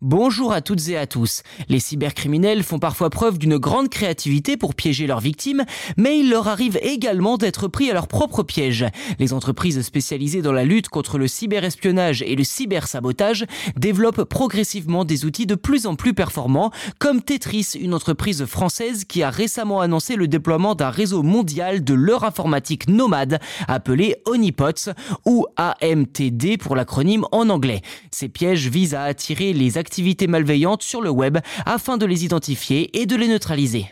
Bonjour à toutes et à tous. Les cybercriminels font parfois preuve d'une grande créativité pour piéger leurs victimes, mais il leur arrive également d'être pris à leur propre piège. Les entreprises spécialisées dans la lutte contre le cyberespionnage et le cybersabotage développent progressivement des outils de plus en plus performants, comme Tetris, une entreprise française qui a récemment annoncé le déploiement d'un réseau mondial de leur informatique nomade appelé Honeypots ou AMTD pour l'acronyme en anglais. Ces pièges visent à attirer les activités malveillantes sur le web afin de les identifier et de les neutraliser.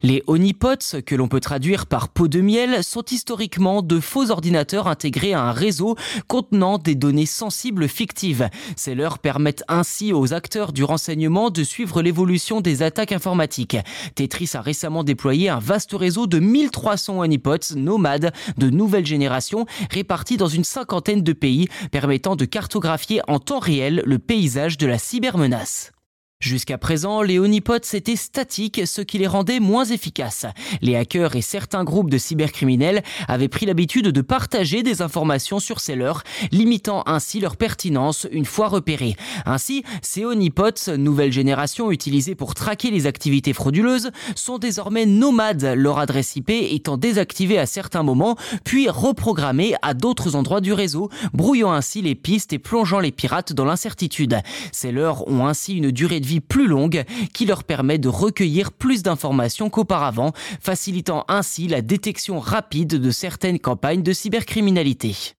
Les honeypots, que l'on peut traduire par pot de miel, sont historiquement de faux ordinateurs intégrés à un réseau contenant des données sensibles fictives. Ces leurs permettent ainsi aux acteurs du renseignement de suivre l'évolution des attaques informatiques. Tetris a récemment déployé un vaste réseau de 1300 honeypots nomades de nouvelle génération répartis dans une cinquantaine de pays permettant de cartographier en temps réel le paysage de la cybermenace. Jusqu'à présent, les honeypots étaient statiques, ce qui les rendait moins efficaces. Les hackers et certains groupes de cybercriminels avaient pris l'habitude de partager des informations sur ces leurs, limitant ainsi leur pertinence une fois repérés. Ainsi, ces honeypots, nouvelle génération utilisée pour traquer les activités frauduleuses, sont désormais nomades, leur adresse IP étant désactivée à certains moments, puis reprogrammée à d'autres endroits du réseau, brouillant ainsi les pistes et plongeant les pirates dans l'incertitude. Ces ont ainsi une durée de vie plus longue qui leur permet de recueillir plus d'informations qu'auparavant, facilitant ainsi la détection rapide de certaines campagnes de cybercriminalité.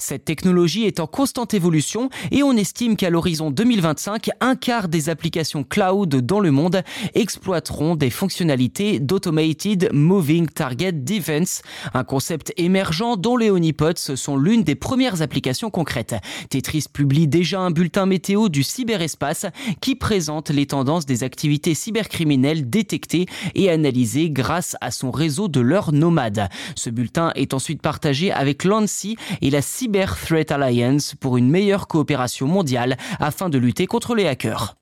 Cette technologie est en constante évolution et on estime qu'à l'horizon 2025, un quart des applications cloud dans le monde exploiteront des fonctionnalités d'Automated Moving Target Defense, un concept émergent dont les honeypots sont l'une des premières applications concrètes. Tetris publie déjà un bulletin météo du cyberespace qui présente les tendances des activités cybercriminelles détectées et analysées grâce à son réseau de leurs nomades. Ce bulletin est ensuite partagé avec l'ANSI et la Cyber Threat Alliance pour une meilleure coopération mondiale afin de lutter contre les hackers.